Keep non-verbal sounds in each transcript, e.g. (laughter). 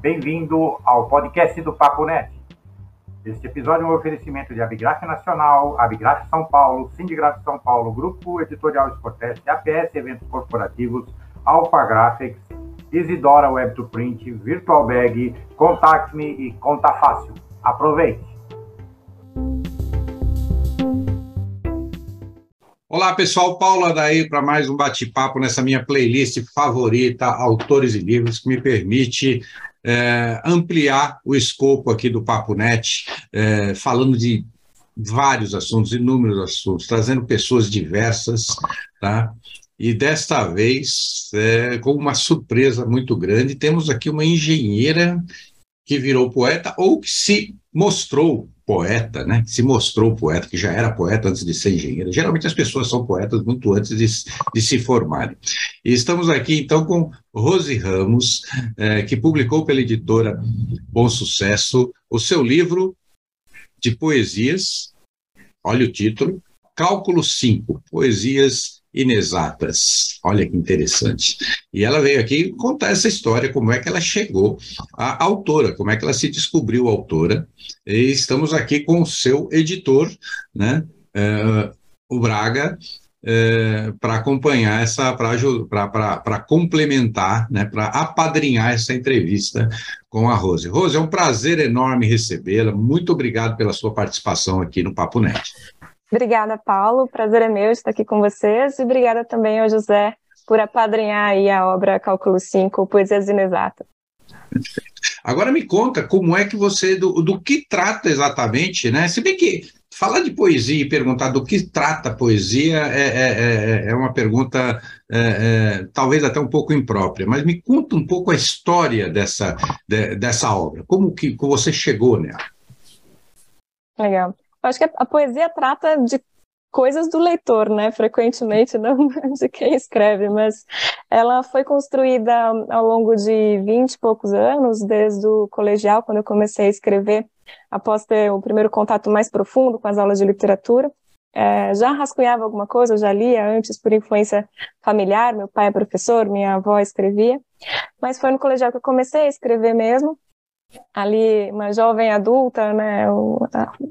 Bem-vindo ao podcast do Papo Net. Este episódio é um oferecimento de Abigraf Nacional, Abigraf São Paulo, Sindigraf São Paulo, Grupo Editorial Sportest, APS Eventos Corporativos, Alpha Graphics, Isidora Web to Print, Virtual Bag, Contact Me e Conta Fácil. Aproveite! Olá, pessoal. Paula daí para mais um bate-papo nessa minha playlist favorita, Autores e Livros, que me permite é, ampliar o escopo aqui do Papo Net, é, falando de vários assuntos, inúmeros assuntos, trazendo pessoas diversas, tá? E desta vez, é, com uma surpresa muito grande, temos aqui uma engenheira que virou poeta ou que se mostrou poeta, né? Que se mostrou poeta, que já era poeta antes de ser engenheira. Geralmente as pessoas são poetas muito antes de, de se formarem. E estamos aqui então com Rose Ramos, é, que publicou pela editora Bom Sucesso o seu livro de poesias. Olha o título: Cálculo 5, Poesias inexatas. Olha que interessante. E ela veio aqui contar essa história, como é que ela chegou à autora, como é que ela se descobriu autora. E estamos aqui com o seu editor, né, é, o Braga, é, para acompanhar essa, para complementar, né, para apadrinhar essa entrevista com a Rose. Rose, é um prazer enorme recebê-la. Muito obrigado pela sua participação aqui no Papo Net. Obrigada, Paulo. Prazer é meu estar aqui com vocês. E obrigada também ao José por apadrinhar aí a obra Cálculo 5, Poesias Inexatas. Agora me conta como é que você, do, do que trata exatamente, né? Se bem que falar de poesia e perguntar do que trata a poesia é, é, é, é uma pergunta é, é, talvez até um pouco imprópria, mas me conta um pouco a história dessa, de, dessa obra, como que você chegou nela. Legal. Acho que a poesia trata de coisas do leitor, né? Frequentemente, não (laughs) de quem escreve, mas ela foi construída ao longo de vinte e poucos anos, desde o colegial, quando eu comecei a escrever, após ter o primeiro contato mais profundo com as aulas de literatura. É, já rascunhava alguma coisa, já lia antes por influência familiar, meu pai é professor, minha avó escrevia, mas foi no colegial que eu comecei a escrever mesmo, ali uma jovem adulta, né,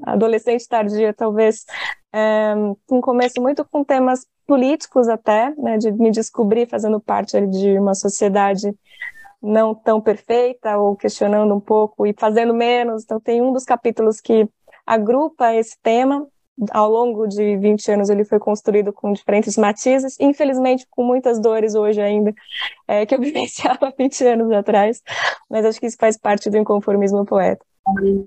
adolescente tardia talvez, é, um começo muito com temas políticos até, né, de me descobrir fazendo parte de uma sociedade não tão perfeita ou questionando um pouco e fazendo menos. Então tem um dos capítulos que agrupa esse tema ao longo de 20 anos ele foi construído com diferentes matizes, infelizmente com muitas dores hoje ainda, é, que eu (laughs) vivenciava 20 anos atrás, mas acho que isso faz parte do inconformismo poeta.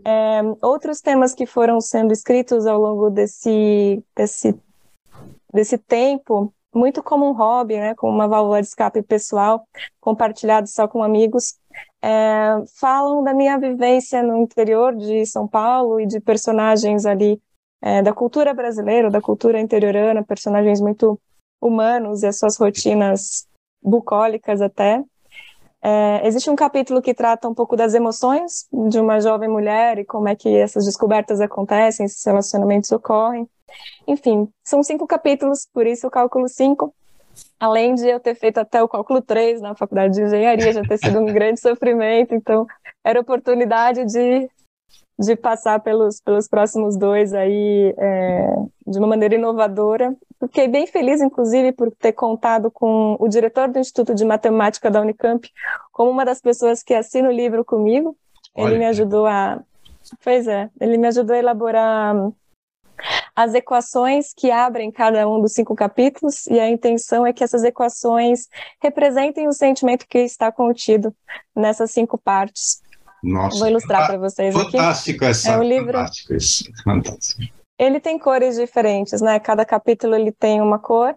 É, outros temas que foram sendo escritos ao longo desse, desse, desse tempo, muito como um hobby, né, como uma válvula de escape pessoal, compartilhado só com amigos, é, falam da minha vivência no interior de São Paulo e de personagens ali é, da cultura brasileira, da cultura interiorana, personagens muito humanos e as suas rotinas bucólicas até. É, existe um capítulo que trata um pouco das emoções de uma jovem mulher e como é que essas descobertas acontecem, esses relacionamentos ocorrem. Enfim, são cinco capítulos, por isso o cálculo cinco. Além de eu ter feito até o cálculo 3 na faculdade de engenharia, já ter sido um (laughs) grande sofrimento, então era oportunidade de de passar pelos, pelos próximos dois aí é, de uma maneira inovadora. Fiquei bem feliz, inclusive, por ter contado com o diretor do Instituto de Matemática da Unicamp como uma das pessoas que assina o livro comigo. Olha. Ele me ajudou a. Pois é, ele me ajudou a elaborar as equações que abrem cada um dos cinco capítulos, e a intenção é que essas equações representem o sentimento que está contido nessas cinco partes. Nossa, Vou ilustrar para vocês fantástico aqui. Essa, é um livro. Fantástico isso, fantástico. Ele tem cores diferentes, né? Cada capítulo ele tem uma cor.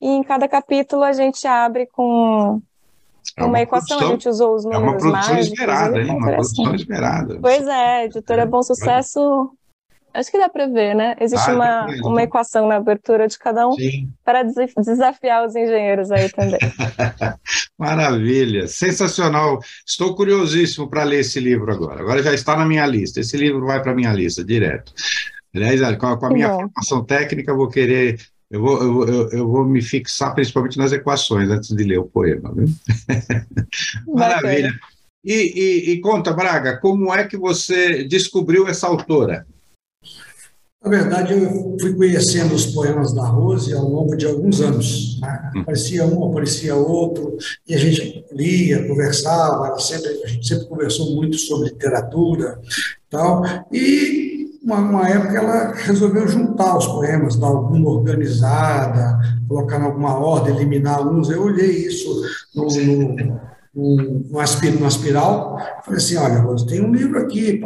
E em cada capítulo a gente abre com é uma, uma, equação, produção, a gente usou os números mágicos. É uma produção mágicos, esperada, hein? Uma produção esperada. Pois é, editora é, Bom Sucesso Acho que dá para ver, né? Existe ah, uma, uma equação na abertura de cada um Sim. para desafiar os engenheiros aí também. (laughs) Maravilha, sensacional. Estou curiosíssimo para ler esse livro agora. Agora já está na minha lista. Esse livro vai para a minha lista direto. Aliás, com a, com a minha bom. formação técnica, eu vou querer eu vou, eu, eu, eu, vou me fixar principalmente nas equações antes de ler o poema. Viu? (laughs) Maravilha. E, e, e conta, Braga, como é que você descobriu essa autora? Na verdade, eu fui conhecendo os poemas da Rose ao longo de alguns anos. Né? Hum. Aparecia um, aparecia outro, e a gente lia, conversava, sempre, a gente sempre conversou muito sobre literatura tal. E uma, uma época ela resolveu juntar os poemas, dar alguma organizada, colocar em alguma ordem, eliminar uns. Eu olhei isso no, no um, uma espiral. Falei assim, olha, você tem um livro aqui.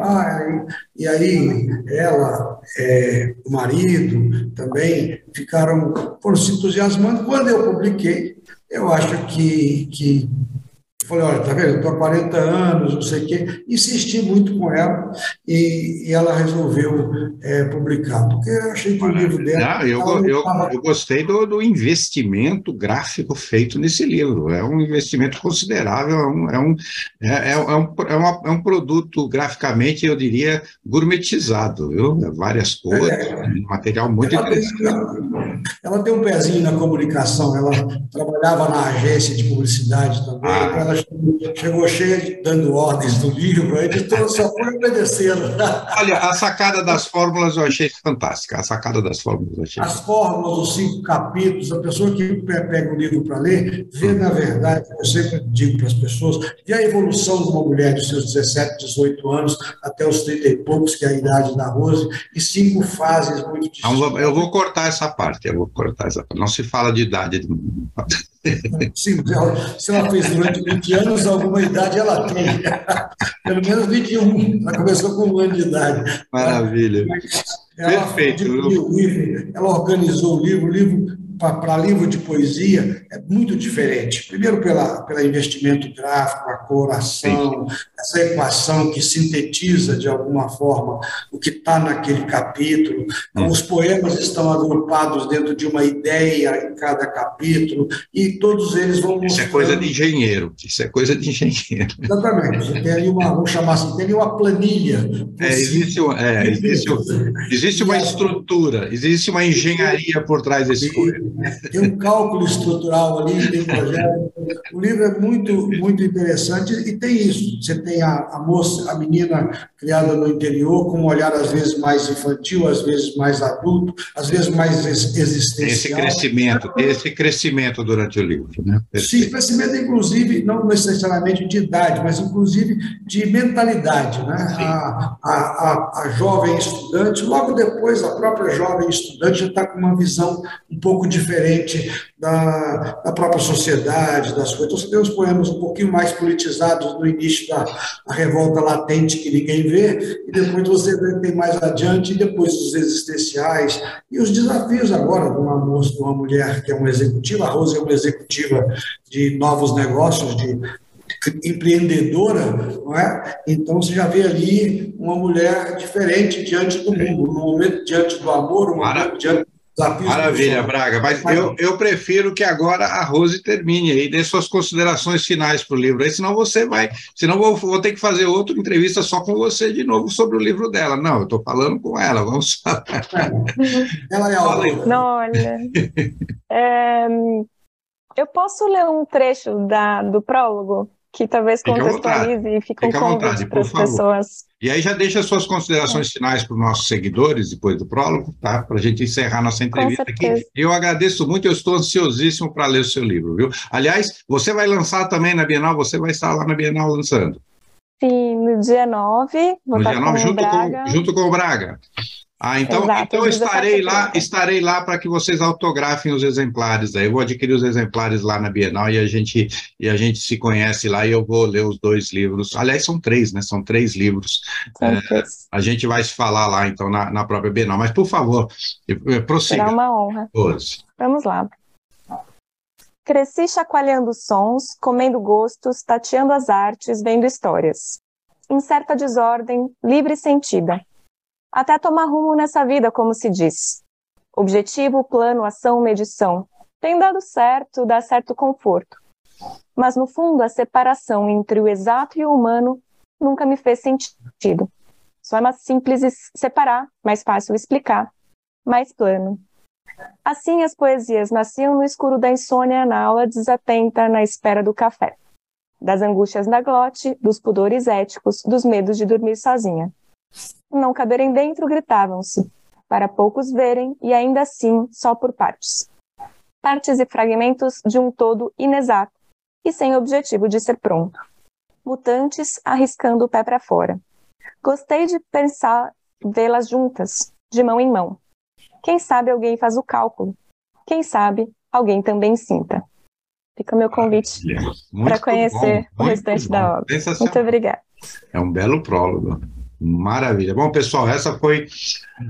E aí ela, é, o marido também ficaram, foram se entusiasmando. Quando eu publiquei, eu acho que, que Falei, olha, tá vendo, eu estou há 40 anos, não sei o quê. Insisti muito com ela e, e ela resolveu é, publicar, porque eu achei que o livro dela... Não, eu, eu, eu, gostei do, do, investimento gráfico feito nesse livro. É um investimento considerável, é um, é um, é, é, é um, é, uma, é um produto graficamente, eu diria, gourmetizado, viu? Várias cores, material muito ela interessante. Tem, ela tem um pezinho na comunicação, ela trabalhava na agência de publicidade também, ah. ela chegou cheia dando ordens do livro, a editora só foi obedecendo. (laughs) Olha, a sacada das fórmulas eu achei fantástica. A sacada das fórmulas eu achei. As fórmulas, os cinco capítulos, a pessoa que pega o livro para ler, vê, na verdade, eu sempre digo para as pessoas, vê a evolução de uma mulher de seus 17, 18 anos até os 30 e poucos, que é a idade da Rose, e cinco fases muito distintas. Eu vou cortar essa parte, eu vou cortar essa parte. Não se fala de idade. Sim, se ela fez durante 20 anos, alguma idade ela tem. Pelo menos 21. Ela começou com um ano de idade. Maravilha. Ela Perfeito. Livro, ela organizou o livro, o livro para livro de poesia é muito diferente. Primeiro, pela, pelo investimento gráfico, a coloração, essa equação que sintetiza, de alguma forma, o que está naquele capítulo. Hum. Os poemas estão agrupados dentro de uma ideia em cada capítulo, e todos eles vão Isso é coisa de engenheiro. Isso é coisa de engenheiro. Exatamente. Você tem ali uma, vamos chamar assim, tem ali uma planilha. É, existe, é, existe, existe uma estrutura, existe uma engenharia por trás desse poema tem um cálculo estrutural ali, tem projeto. O livro é muito, muito interessante e tem isso. Você tem a, a moça, a menina criada no interior, com um olhar às vezes mais infantil, às vezes mais adulto, às vezes mais existencial. Esse crescimento, esse crescimento durante o livro, né? Sim, crescimento, inclusive, não necessariamente de idade, mas inclusive de mentalidade, né? A, a, a, a jovem estudante, logo depois, a própria jovem estudante já está com uma visão um pouco diferente diferente da, da própria sociedade, das coisas. Então, você tem os poemas um pouquinho mais politizados no início da, da revolta latente que ninguém vê, e depois você tem mais adiante, e depois os existenciais, e os desafios agora de uma moça, de uma mulher que é uma executiva, a Rose é uma executiva de novos negócios, de empreendedora, não é? Então você já vê ali uma mulher diferente diante do mundo, no momento diante do amor, um momento diante Maravilha, Braga. Mas eu, eu prefiro que agora a Rose termine aí, dê suas considerações finais para o livro. Aí, senão você vai. Senão vou, vou ter que fazer outra entrevista só com você de novo sobre o livro dela. Não, eu estou falando com ela. Vamos falar. (laughs) Ela é a Não, olha. É, (laughs) eu posso ler um trecho da, do prólogo? Que talvez contextualize e fique um convite para as pessoas. E aí já deixa suas considerações finais para os nossos seguidores, depois do prólogo, tá? Para a gente encerrar nossa entrevista aqui. Eu agradeço muito, eu estou ansiosíssimo para ler o seu livro, viu? Aliás, você vai lançar também na Bienal, você vai estar lá na Bienal lançando. Sim, no dia 9. Vou no dia 9, junto com, junto com o Braga. Ah, então, Exato, então estarei lá, estarei lá para que vocês autografem os exemplares. Aí eu vou adquirir os exemplares lá na Bienal e a gente e a gente se conhece lá e eu vou ler os dois livros. Aliás, são três, né? São três livros. É, a gente vai se falar lá então na, na própria Bienal. Mas por favor, prossiga. Será uma honra. Vamos lá. Cresci chacoalhando sons, comendo gostos, tateando as artes, vendo histórias. Em certa desordem, livre e sentida até tomar rumo nessa vida, como se diz. Objetivo, plano, ação, medição. Tem dado certo, dá certo conforto. Mas no fundo, a separação entre o exato e o humano nunca me fez sentido. Só é mais simples separar, mais fácil explicar, mais plano. Assim, as poesias nasciam no escuro da insônia na aula desatenta na espera do café. das angústias da glote, dos pudores éticos, dos medos de dormir sozinha. Não caberem dentro, gritavam-se, para poucos verem e ainda assim só por partes. Partes e fragmentos de um todo inexato e sem objetivo de ser pronto. Mutantes arriscando o pé para fora. Gostei de pensar vê-las juntas, de mão em mão. Quem sabe alguém faz o cálculo. Quem sabe alguém também sinta. Fica o meu convite para conhecer bom, o restante bom. da obra. Muito obrigada. É um belo prólogo. Maravilha. Bom, pessoal, essa foi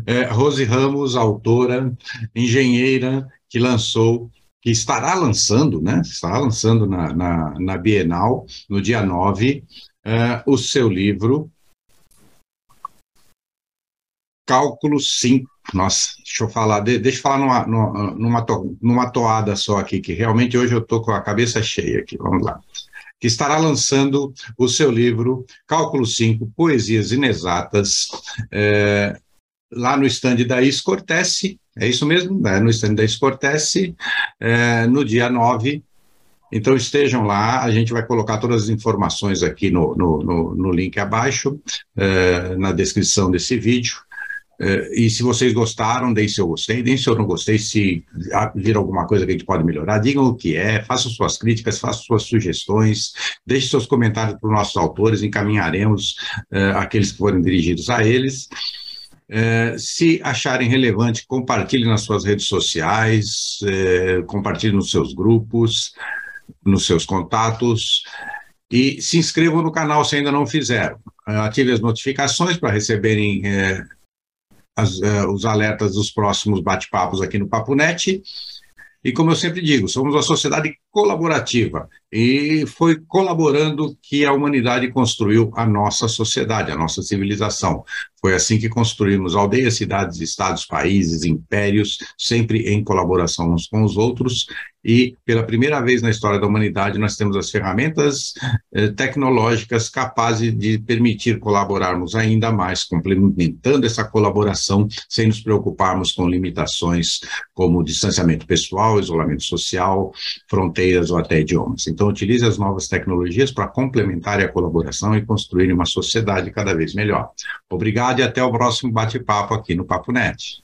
é, Rose Ramos, autora, engenheira, que lançou, que estará lançando, né? Estará lançando na, na, na Bienal, no dia 9, é, o seu livro Cálculo 5. Nossa, deixa eu falar, deixa eu falar numa, numa, numa toada só aqui, que realmente hoje eu estou com a cabeça cheia aqui. Vamos lá. Que estará lançando o seu livro Cálculo 5, Poesias Inexatas, é, lá no estande da Escortece, é isso mesmo? É, no estande da Escortece, é, no dia 9 então estejam lá, a gente vai colocar todas as informações aqui no, no, no, no link abaixo, é, na descrição desse vídeo. Uh, e se vocês gostaram, deem seu gostei, deem seu não gostei, se vir alguma coisa que a gente pode melhorar, digam o que é, façam suas críticas, façam suas sugestões, deixem seus comentários para os nossos autores, encaminharemos uh, aqueles que forem dirigidos a eles. Uh, se acharem relevante, compartilhem nas suas redes sociais, compartilhem nos seus grupos, nos seus contatos. E se inscrevam no canal se ainda não fizeram. Ative as notificações para receberem as, uh, os alertas dos próximos bate-papos aqui no Papo Net. E como eu sempre digo, somos uma sociedade colaborativa e foi colaborando que a humanidade construiu a nossa sociedade, a nossa civilização. Foi assim que construímos aldeias, cidades, estados, países, impérios, sempre em colaboração uns com os outros. E pela primeira vez na história da humanidade, nós temos as ferramentas eh, tecnológicas capazes de permitir colaborarmos ainda mais, complementando essa colaboração, sem nos preocuparmos com limitações como distanciamento pessoal, isolamento social, fronteiras ou até idiomas. Então, utilize as novas tecnologias para complementar a colaboração e construir uma sociedade cada vez melhor. Obrigado e até o próximo bate-papo aqui no Papo Net.